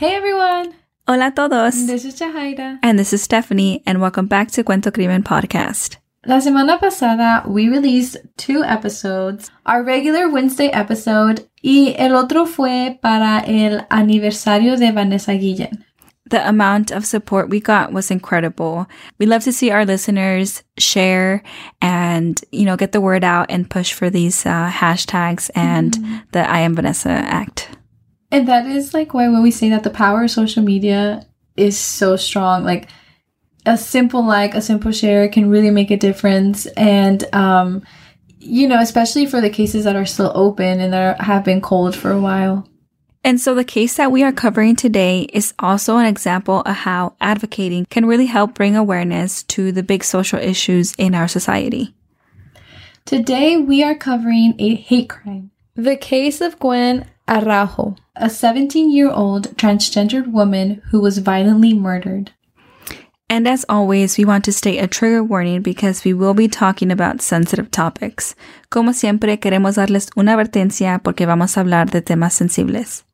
Hey everyone! Hola todos! This is Jahaira. And this is Stephanie, and welcome back to Cuento Crimen Podcast. La semana pasada, we released two episodes, our regular Wednesday episode y el otro fue para el aniversario de Vanessa Guillen. The amount of support we got was incredible. We love to see our listeners share and, you know, get the word out and push for these uh, hashtags and mm-hmm. the I Am Vanessa Act. And that is like why when we say that the power of social media is so strong, like a simple like, a simple share can really make a difference. And, um, you know, especially for the cases that are still open and that are, have been cold for a while. And so the case that we are covering today is also an example of how advocating can really help bring awareness to the big social issues in our society. Today we are covering a hate crime. The case of Gwen Araujo, a 17 year old transgendered woman who was violently murdered. And as always, we want to state a trigger warning because we will be talking about sensitive topics. Como siempre, queremos darles una advertencia porque vamos a hablar de temas sensibles.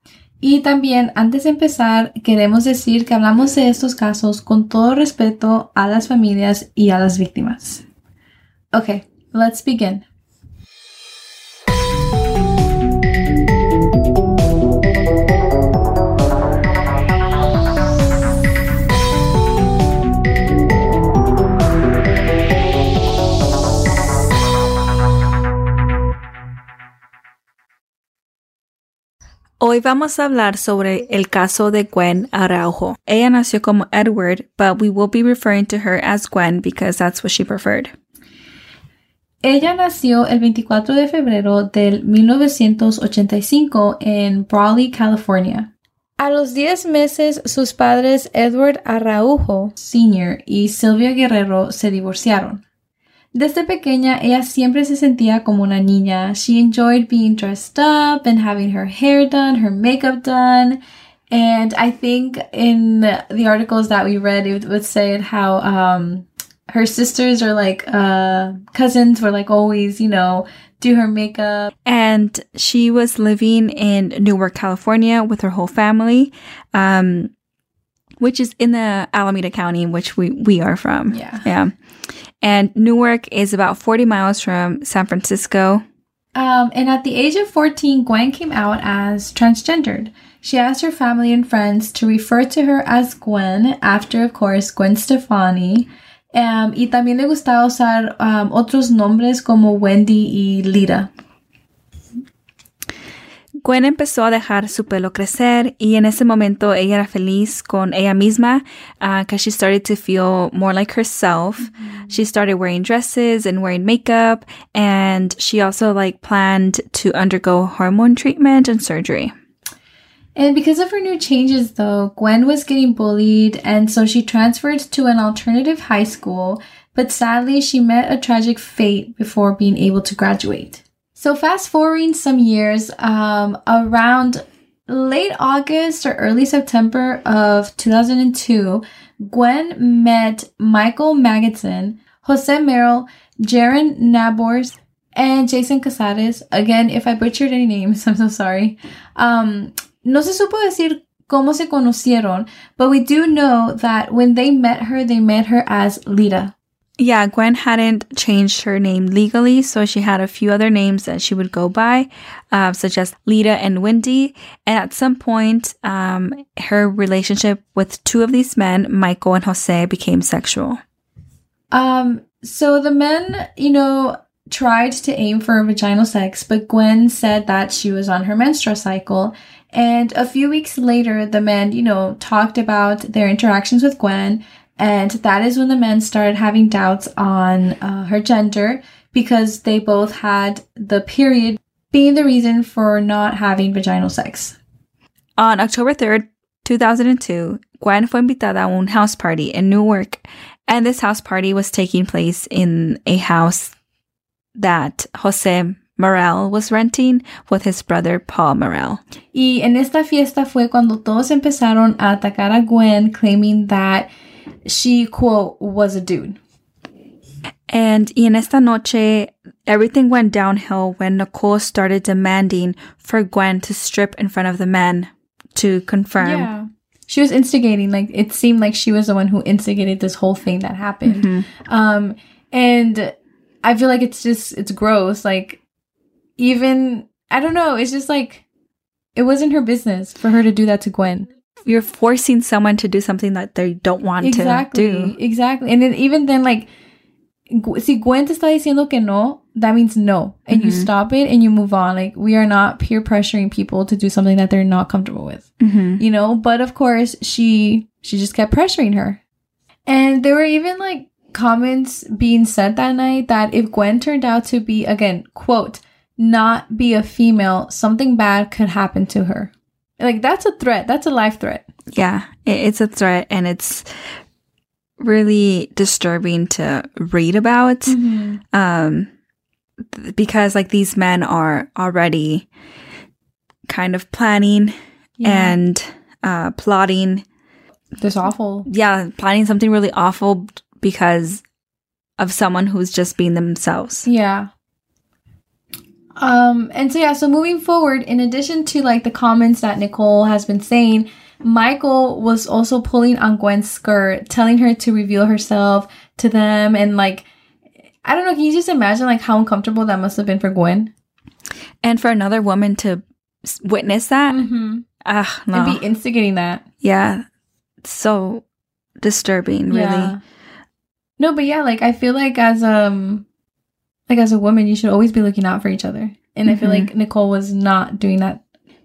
Y también, antes de empezar, queremos decir que hablamos de estos casos con todo respeto a las familias y a las víctimas. Okay, let's begin. Hoy vamos a hablar sobre el caso de Gwen Araujo. Ella nació como Edward, but we will be referring to her as Gwen because that's what she preferred. Ella nació el 24 de febrero del 1985 en Brawley, California. A los 10 meses, sus padres Edward Araujo Sr. y Sylvia Guerrero se divorciaron. Desde pequeña, ella siempre se sentía como una niña. She enjoyed being dressed up and having her hair done, her makeup done. And I think in the articles that we read, it would say how um, her sisters or like uh, cousins were like always, you know, do her makeup. And she was living in Newark, California with her whole family. Um, which is in the Alameda County, which we, we are from. Yeah. Yeah. And Newark is about 40 miles from San Francisco. Um, and at the age of 14, Gwen came out as transgendered. She asked her family and friends to refer to her as Gwen, after, of course, Gwen Stefani. Um, y también le gustaba usar um, otros nombres como Wendy y Lita. Gwen empezó a dejar su pelo crecer y en ese momento ella era feliz con ella misma because uh, she started to feel more like herself. Mm-hmm. She started wearing dresses and wearing makeup and she also like planned to undergo hormone treatment and surgery. And because of her new changes though, Gwen was getting bullied and so she transferred to an alternative high school, but sadly she met a tragic fate before being able to graduate. So fast forwarding some years, um, around late August or early September of 2002, Gwen met Michael Magidson, Jose Merel, Jaron Nabors, and Jason Cazares. Again, if I butchered any names, I'm so sorry. Um, no se supo decir cómo se conocieron, but we do know that when they met her, they met her as Lita. Yeah, Gwen hadn't changed her name legally, so she had a few other names that she would go by, uh, such as Lita and Wendy. And at some point, um, her relationship with two of these men, Michael and Jose, became sexual. Um, so the men, you know, tried to aim for vaginal sex, but Gwen said that she was on her menstrual cycle. And a few weeks later, the men, you know, talked about their interactions with Gwen. And that is when the men started having doubts on uh, her gender because they both had the period being the reason for not having vaginal sex. On October 3rd, 2002, Gwen fue invitada a un house party in Newark, and this house party was taking place in a house that Jose Merel was renting with his brother Paul Merel. Y en esta fiesta fue cuando todos empezaron a atacar a Gwen, claiming that she, quote, was a dude. And en esta noche, everything went downhill when Nicole started demanding for Gwen to strip in front of the men to confirm. Yeah. She was instigating, like, it seemed like she was the one who instigated this whole thing that happened. Um, and I feel like it's just, it's gross. Like, even, I don't know, it's just like, it wasn't her business for her to do that to Gwen. You're forcing someone to do something that they don't want exactly, to do. Exactly. And then even then, like, si Gwen te está diciendo que no, that means no. And you stop it and you move on. Like, we are not peer pressuring people to do something that they're not comfortable with. Mm-hmm. You know? But of course, she, she just kept pressuring her. And there were even like comments being said that night that if Gwen turned out to be, again, quote, not be a female, something bad could happen to her. Like, that's a threat. That's a life threat. Yeah, it's a threat and it's really disturbing to read about. Um, because like these men are already kind of planning and uh, plotting. This awful. Yeah, planning something really awful because of someone who's just being themselves. Yeah. Um, and so yeah, so moving forward, in addition to like the comments that Nicole has been saying, Michael was also pulling on Gwen's skirt, telling her to reveal herself to them, and like, I don't know, can you just imagine like how uncomfortable that must have been for Gwen? And for another woman to witness that, Mm-hmm. ah, no. And be instigating that. yeah, so disturbing, really. Yeah. No, but yeah, like I feel like as um like as a woman, you should always be looking out for each other. And I feel Mhm. like Nicole was not doing that.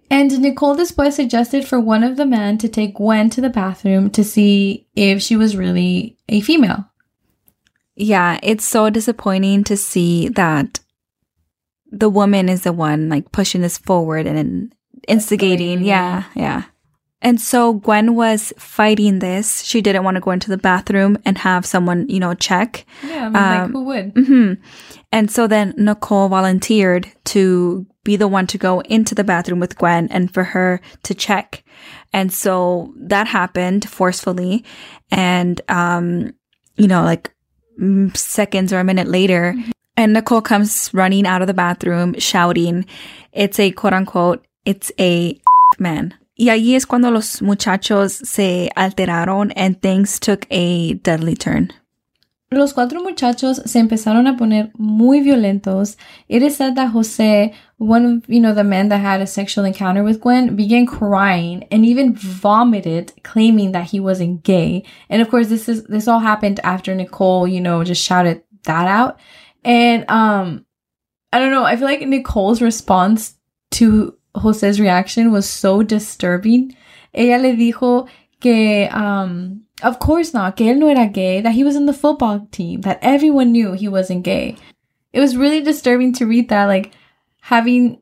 And Nicole después suggested for one of the men to take Gwen to the bathroom to see if she was really a female. Yeah, it's so disappointing to see that the woman is the one like pushing this forward and instigating. Yeah, yeah. And so Gwen was fighting this. She didn't want to go into the bathroom and have someone, you know, check. Yeah, I mean, like Um, who would? hmm And so then Nicole volunteered to be the one to go into the bathroom with Gwen and for her to check. And so that happened forcefully. And, um, you know, like seconds or a minute later, and Nicole comes running out of the bathroom shouting, it's a quote unquote, it's a man. Y allí es cuando los muchachos se alteraron and things took a deadly turn. Los cuatro muchachos se empezaron a poner muy violentos. It is said that Jose, one of you know the men that had a sexual encounter with Gwen, began crying and even vomited, claiming that he wasn't gay. And of course, this is this all happened after Nicole, you know, just shouted that out. And um, I don't know. I feel like Nicole's response to Jose's reaction was so disturbing. Ella le dijo que um of course not, que él no era gay, that he was in the football team, that everyone knew he wasn't gay. It was really disturbing to read that, like having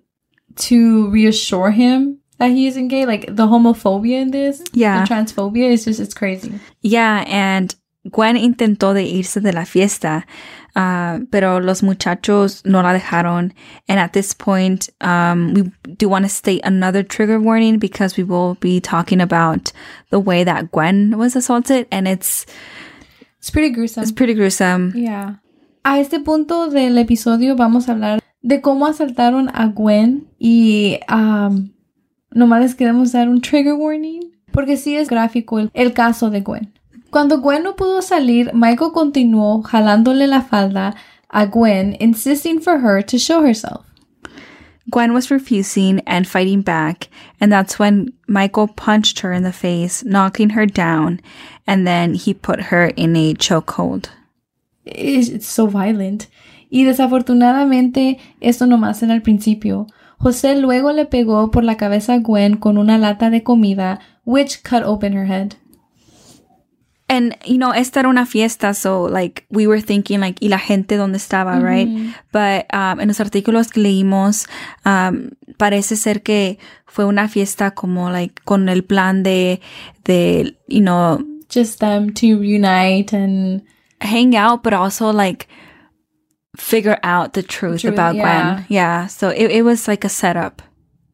to reassure him that he isn't gay, like the homophobia in this, Yeah. the transphobia is just it's crazy. Yeah, and Gwen intentó de irse de la fiesta, uh, pero los muchachos no la dejaron. And at this point, um, we do want to state another trigger warning because we will be talking about the way that Gwen was assaulted, and it's It's pretty gruesome. it's pretty gruesome. Yeah. A este punto del episodio vamos a hablar de cómo asaltaron a Gwen y um, nomás les queremos dar un trigger warning porque sí es gráfico el, el caso de Gwen. Cuando Gwen no pudo salir, Michael continuó jalándole la falda a Gwen, insisting for her to show herself. Gwen was refusing and fighting back, and that's when Michael punched her in the face, knocking her down, and then he put her in a chokehold. It's so violent. Y desafortunadamente, esto nomás era el principio. José luego le pegó por la cabeza a Gwen con una lata de comida, which cut open her head. And, you know, esta era una fiesta, so, like, we were thinking, like, y la gente donde estaba, right? But, um, en los artículos que leímos, um, parece ser que fue una fiesta como, like, con el plan de, de, you know, Just them to reunite and hang out, but also, like, figure out the truth about yeah. Gwen. Yeah. So it, it was like a setup.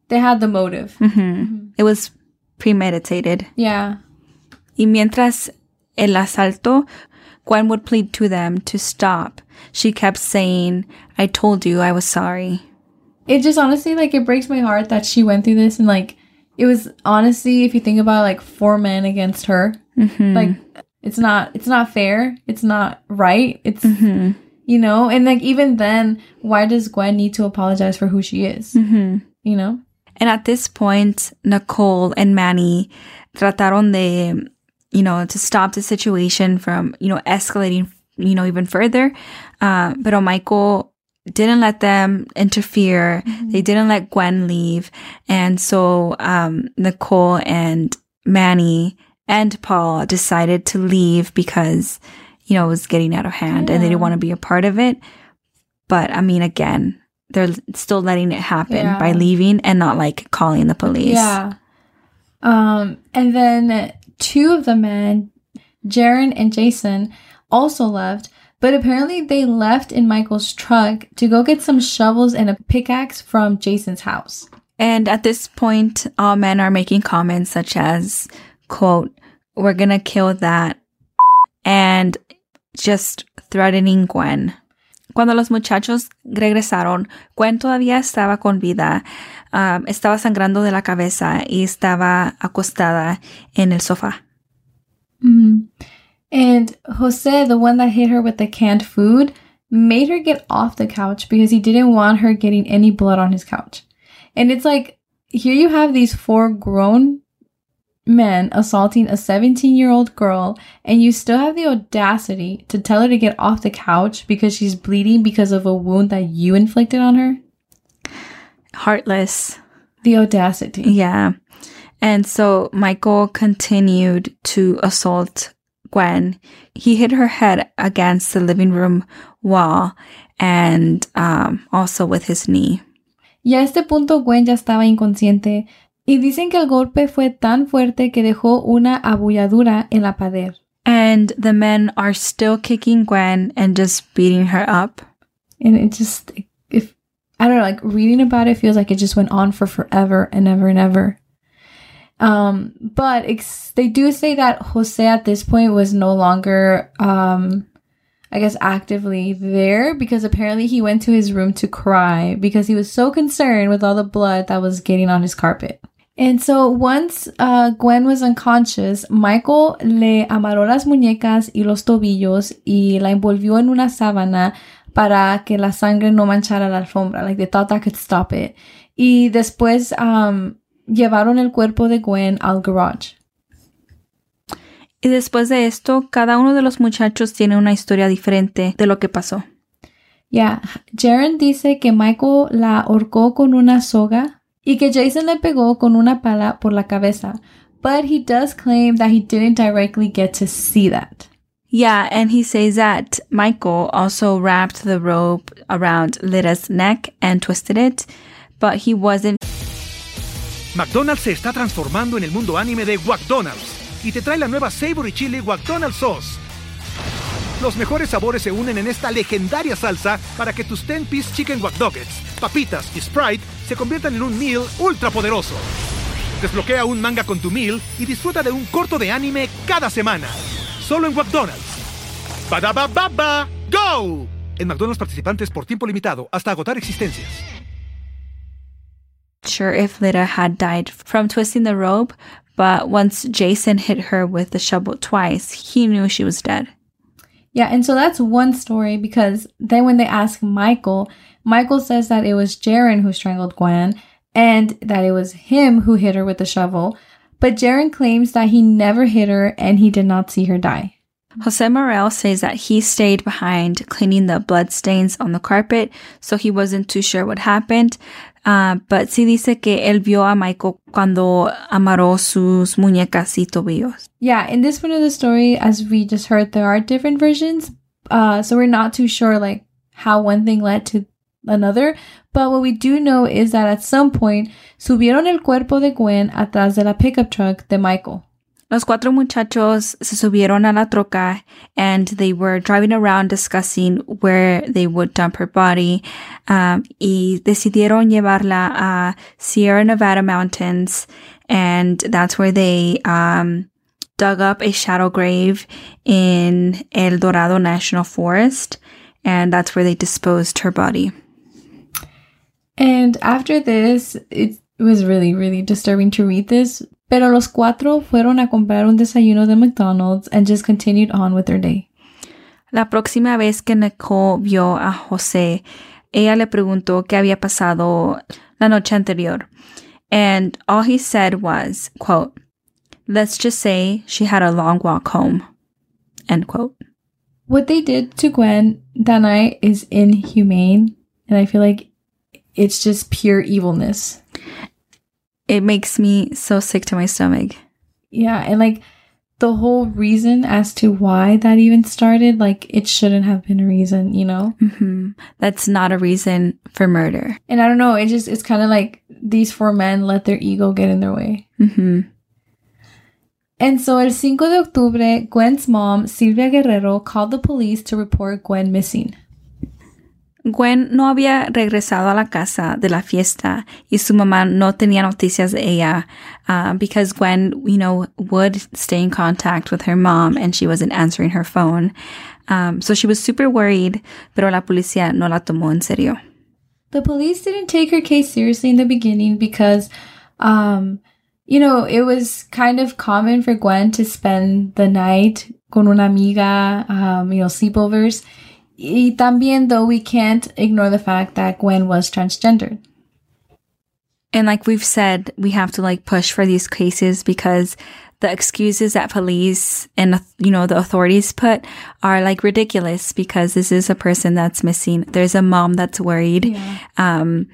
they had the motive. hmm It was premeditated. Yeah. Y mientras el asalto, Gwen would plead to them to stop. She kept saying, I told you I was sorry. It just honestly, like, it breaks my heart that she went through this and, like, it was honestly, if you think about it, like four men against her, mm-hmm. like, it's not, it's not fair. It's not right. It's, mm-hmm. you know, and like, even then, why does Gwen need to apologize for who she is? Mm-hmm. You know? And at this point, Nicole and Manny trataron de, you know, to stop the situation from, you know, escalating, you know, even further. Uh, but Michael didn't let them interfere. They didn't let Gwen leave. And so, um, Nicole and Manny and Paul decided to leave because, you know, it was getting out of hand and they didn't want to be a part of it. But I mean, again, they're still letting it happen Yeah. by leaving and not like calling the police. Yeah. Um, and then two of the men, Jaron and Jason, also left, but apparently they left in Michael's truck to go get some shovels and a pickaxe from Jason's house. And at this point, all men are making comments such as, quote, we're gonna kill that, and just threatening Gwen. Cuando los muchachos regresaron, Gwen todavía estaba con vida, um, estaba sangrando de la cabeza y estaba acostada en el sofá. And Jose, the one that hit her with the canned food, made her get off the couch because he didn't want her getting any blood on his couch. And it's like, here you have these four grown men assaulting a 17 year old girl, and you still have the audacity to tell her to get off the couch because she's bleeding because of a wound that you inflicted on her. Heartless. The audacity. Yeah. And so Michael continued to assault Gwen. He hit her head against the living room wall and um, also with his knee. Y a este punto Gwen ya estaba inconsciente y dicen que el golpe fue tan fuerte que dejó una abulladura en la pared. And the men are still kicking Gwen and just beating her up. And it just, if, I don't know, like reading about it feels like it just went on for forever and ever and ever. Um, but they do say that Jose at this point was no longer, um, I guess actively there because apparently he went to his room to cry because he was so concerned with all the blood that was getting on his carpet. And so once uh, Gwen was unconscious, Michael le amarró las muñecas y los tobillos y la envolvió en una sábana para que la sangre no manchara la alfombra. Like they thought that could stop it. Y después um, llevaron el cuerpo de Gwen al garage. Y después de esto, cada uno de los muchachos tiene una historia diferente de lo que pasó. Yeah, Jaren dice que Michael la ahorcó con una soga y que Jason le pegó con una pala por la cabeza. But he does claim that he didn't directly get to see that. Yeah, and he says that Michael also wrapped the rope around Lita's neck and twisted it, but he wasn't McDonald's se está transformando en el mundo anime de McDonald's y te trae la nueva Savory Chili McDonald's Sauce. Los mejores sabores se unen en esta legendaria salsa para que tus 10-piece chicken wack Nuggets, papitas y Sprite se conviertan en un meal ultra poderoso. Desbloquea un manga con tu meal y disfruta de un corto de anime cada semana. Solo en McDonald's. Badaba baba, go! En McDonald's participantes por tiempo limitado hasta agotar existencias. sure if Lita had died from twisting the rope, But once Jason hit her with the shovel twice, he knew she was dead. Yeah, and so that's one story because then when they ask Michael, Michael says that it was Jaron who strangled Gwen and that it was him who hit her with the shovel. But Jaron claims that he never hit her and he did not see her die. Jose Merel says that he stayed behind cleaning the blood stains on the carpet, so he wasn't too sure what happened. Uh, but sí dice que él vio a Michael cuando amarró sus muñecas y tobillos. Yeah, in this part of the story, as we just heard, there are different versions. Uh, so we're not too sure like how one thing led to another. But what we do know is that at some point subieron el cuerpo de Gwen atrás de la pickup truck de Michael. Los cuatro muchachos se subieron a la troca and they were driving around discussing where they would dump her body. Um, y decidieron llevarla a Sierra Nevada Mountains and that's where they, um, dug up a shadow grave in Eldorado National Forest and that's where they disposed her body. And after this, it was really, really disturbing to read this. Pero los cuatro fueron a comprar un desayuno de McDonald's and just continued on with their day. La próxima vez que Nicole vio a José, ella le preguntó qué había pasado la noche anterior. And all he said was, quote, let's just say she had a long walk home, end quote. What they did to Gwen that night is inhumane. And I feel like it's just pure evilness. It makes me so sick to my stomach. Yeah, and like the whole reason as to why that even started, like it shouldn't have been a reason, you know? hmm That's not a reason for murder. And I don't know, it just, it's kind of like these four men let their ego get in their way. hmm And so el 5 de octubre, Gwen's mom, Sylvia Guerrero, called the police to report Gwen missing. Gwen no había regresado a la casa de la fiesta y su mamá no tenía noticias de ella uh, because Gwen, you know, would stay in contact with her mom and she wasn't answering her phone. Um, so she was super worried, pero la policía no la tomó en serio. The police didn't take her case seriously in the beginning because, um, you know, it was kind of common for Gwen to spend the night con una amiga, um, you know, sleepovers. Y también, though, we can't ignore the fact that Gwen was transgendered. And like we've said, we have to like push for these cases because the excuses that police and, you know, the authorities put are like ridiculous because this is a person that's missing. There's a mom that's worried. Yeah. Um,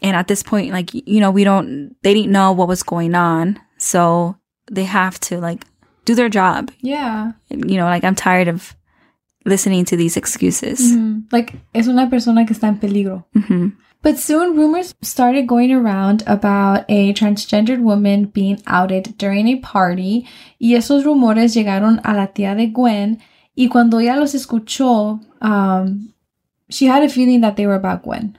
and at this point, like, you know, we don't, they didn't know what was going on. So they have to like do their job. Yeah. You know, like I'm tired of listening to these excuses. Mhm. Like, es una persona que está en peligro. hmm But soon rumors started going around about a transgendered woman being outed during a party y esos rumores llegaron a la tía de Gwen y cuando ella los escuchó, um, she had a feeling that they were about Gwen.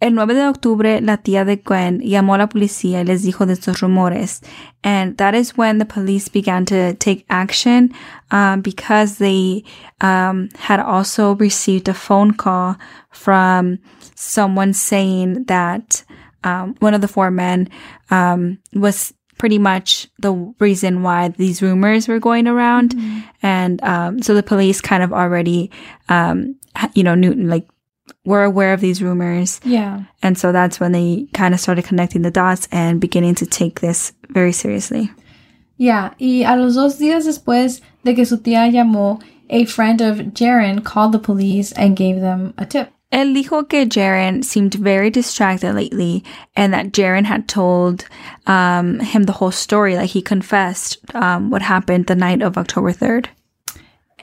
El 9 de octubre, la tía de Gwen llamó a la policía y les dijo de estos rumores. And that is when the police began to take action um, because they um, had also received a phone call from someone saying that um, one of the four men um, was pretty much the reason why these rumors were going around. And um, so the police kind of already, um, you know, knew, like, were aware of these rumors. Yeah. And so that's when they kind of started connecting the dots and beginning to take this very seriously. Yeah, y a los dos días después de que su tía llamó, a friend of Jaron called the police and gave them a tip. Él dijo que Jaron seemed very distracted lately and that Jaron had told um, him the whole story. Like he confessed um, what happened the night of October 3rd.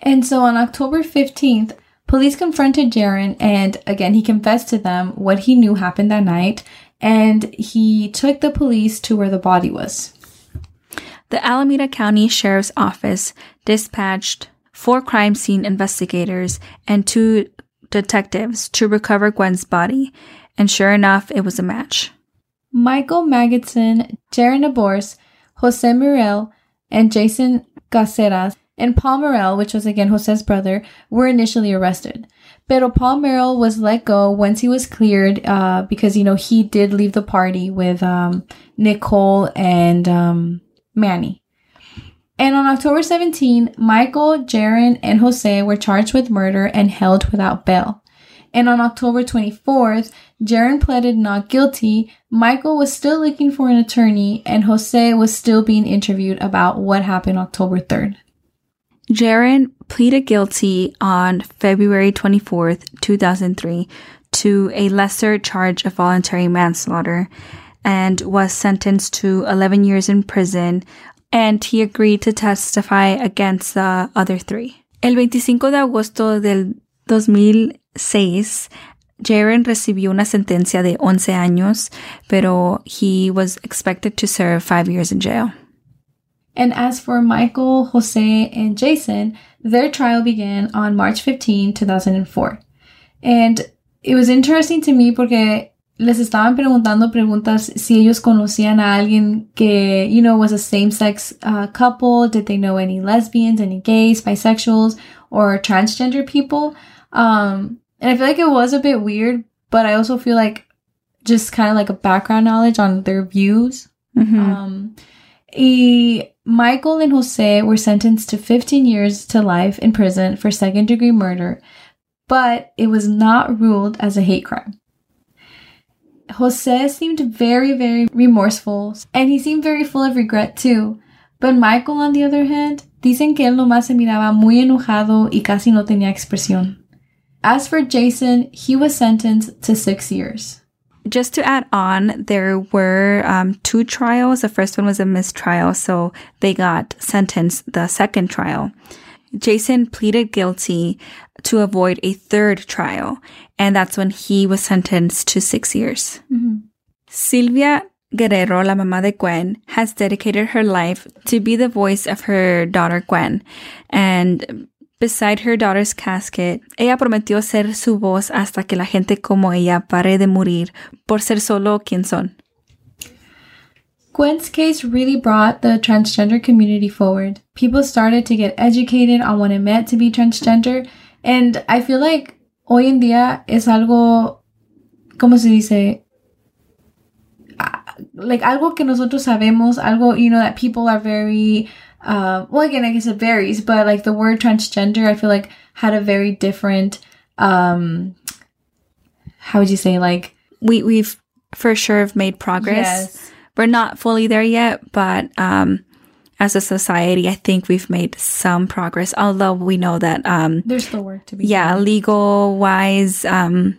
And so on October 15th, police confronted Jaron and again he confessed to them what he knew happened that night and he took the police to where the body was. The Alameda County Sheriff's Office dispatched four crime scene investigators and two detectives to recover Gwen's body. And sure enough, it was a match. Michael Magidson, Jaron Nabors, Jose Merel, and Jason Cazares and Paul Merel, which was again Jose's brother, were initially arrested. Pero Paul Merel was let go once he was cleared uh, because, you know, he did leave the party with um, Nicole and um, Manny. And on October 17, Michael, Jaron, and Jose were charged with murder and held without bail. And on October 24th, Jaron pleaded not guilty. Michael was still looking for an attorney, and Jose was still being interviewed about what happened October 3rd. Jaron pleaded guilty on February 24th, 2003 to a lesser charge of voluntary manslaughter and was sentenced to 11 years in prison and he agreed to testify against the other three. El 25 de agosto del 2006, Jaron recibió una sentencia de 11 años, pero he was expected to serve five years in jail. And as for Michael, Jose, and Jason, their trial began on March 15, 2004. And it was interesting to me porque les estaban preguntando preguntas si ellos conocían a alguien que, you know, was a same-sex uh, couple. Did they know any lesbians, any gays, bisexuals, or transgender people? Um, and I feel like it was a bit weird, but I also feel like just kind of like a background knowledge on their views. Mm-hmm. Um, y Michael and Jose were sentenced to 15 years to life in prison for second degree murder, but it was not ruled as a hate crime. Jose seemed very, very remorseful, and he seemed very full of regret too. But Michael, on the other hand, dicen que él nomás se miraba muy enojado y casi no tenía expresión. As for Jason, he was sentenced to six years. Just to add on, there were um, two trials. The first one was a mistrial, so they got sentenced the second trial. Jason pleaded guilty to avoid a third trial, and that's when he was sentenced to six years. Sylvia Guerrero, la mamá de Gwen, has dedicated her life to be the voice of her daughter Gwen. And beside her daughter's casket, ella prometió ser su voz hasta que la gente como ella pare de morir por ser solo quien son. Gwen's case really brought the transgender community forward. People started to get educated on what it meant to be transgender, and I feel like hoy en día es algo, ¿cómo se dice? Ah, Like algo que nosotros sabemos, algo, you know, that people are very, uh, well, again, I guess it varies, but like the word transgender, I feel like had a very different, um, how would you say, like, We we've for sure have made progress. Yes. We're not fully there yet, but um, as a society, I think we've made some progress. Although we know that um, there's still work to be yeah, legal wise, um,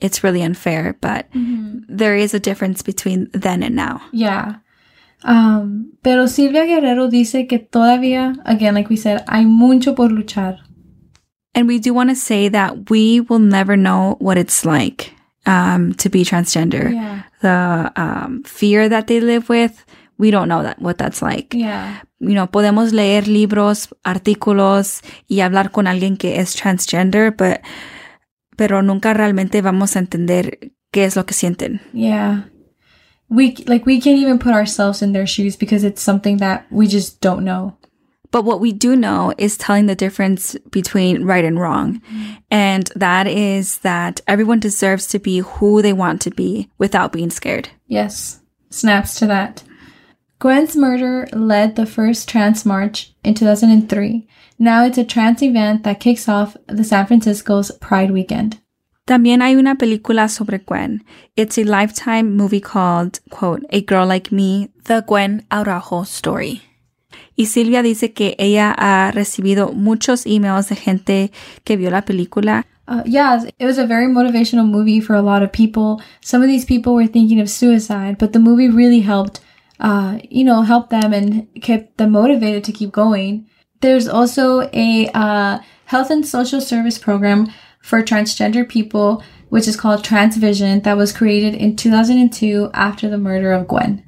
it's really unfair, but there is a difference between then and now. Yeah. Um, pero Silvia Guerrero dice que todavía, again, like we said, hay mucho por luchar. And we do want to say that we will never know what it's like um, to be transgender. Yeah. The um, fear that they live with, we don't know that what that's like. Yeah. You know, podemos leer libros, artículos y hablar con alguien que es transgender, but, pero nunca realmente vamos a entender qué es lo que sienten. Yeah. We, like, we can't even put ourselves in their shoes because it's something that we just don't know. But what we do know is telling the difference between right and wrong. And that is that everyone deserves to be who they want to be without being scared. Yes. Snaps to that. Gwen's murder led the first trans march in 2003. Now it's a trans event that kicks off the San Francisco's Pride Weekend. También hay una película sobre Gwen. It's a lifetime movie called, quote, A Girl Like Me, The Gwen Araujo Story. Y Sylvia dice que ella ha recibido muchos emails de gente que vio la película Uh, yeah, it was a very motivational movie for a lot of people. Some of these people were thinking of suicide, but the movie really helped, uh, you know, help them and kept them motivated to keep going. There's also a uh, health and social service program for transgender people, which is called Transvision, that was created in 2002 after the murder of Gwen.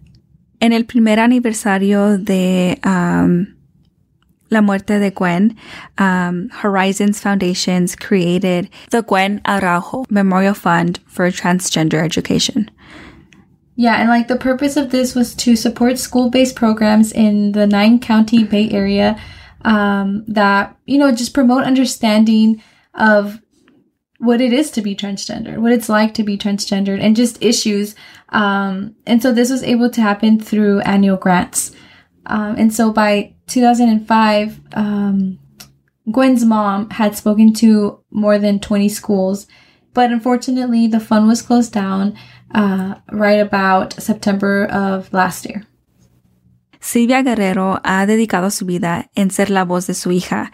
En el primer aniversario de um, la muerte de Gwen, um, Horizons Foundations created the Gwen Araujo Memorial Fund for Transgender Education. Yeah, and like the purpose of this was to support school based programs in the nine county Bay Area um, that, you know, just promote understanding of what it is to be transgender, what it's like to be transgendered, and just issues. Um, and so this was able to happen through annual grants. Um, and so by 2005, um, Gwen's mom had spoken to more than 20 schools, but unfortunately, the fund was closed down uh, right about September of last year. Sylvia Guerrero ha dedicado su vida en ser la voz de su hija.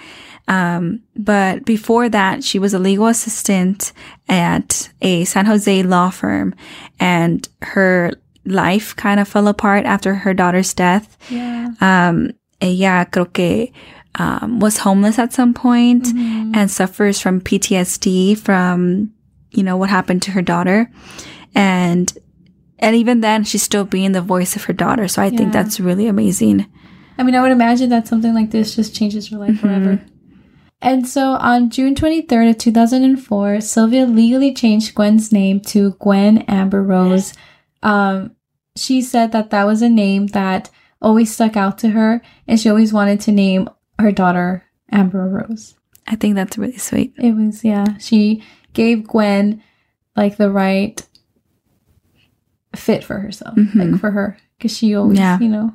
Um, but before that, she was a legal assistant at a San Jose law firm and her life kind of fell apart after her daughter's death. Yeah. Um, ella creo que um, was homeless at some point and suffers from PTSD from, you know, what happened to her daughter. And, and even then, she's still being the voice of her daughter. So I think that's really amazing. I mean, I would imagine that something like this just changes your life forever. And so on June 23rd of 2004, Sylvia legally changed Gwen's name to Gwen Amber Rose. Um, she said that that was a name that always stuck out to her, and she always wanted to name her daughter Amber Rose. I think that's really sweet. It was, yeah, she gave Gwen like the right fit for herself, like for her, because she always, Yeah. you know.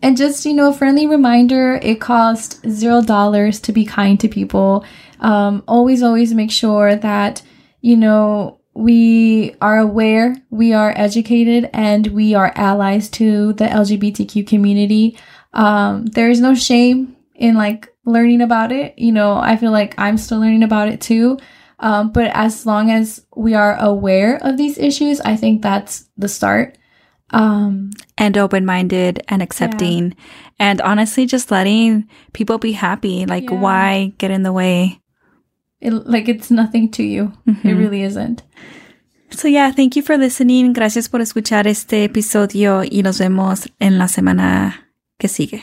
And just, you know, a friendly reminder it costs zero dollars to be kind to people. Um, always, always make sure that, you know, we are aware, we are educated, and we are allies to the LGBTQ community. Um, there is no shame in like learning about it. You know, I feel like I'm still learning about it too. Um, but as long as we are aware of these issues, I think that's the start. Um, and open minded and accepting. And honestly, just letting people be happy. Like, Yeah. why get in the way? it, like it's nothing to you. It really isn't. So, yeah, thank you for listening. Gracias por escuchar este episodio y nos vemos en la semana que sigue.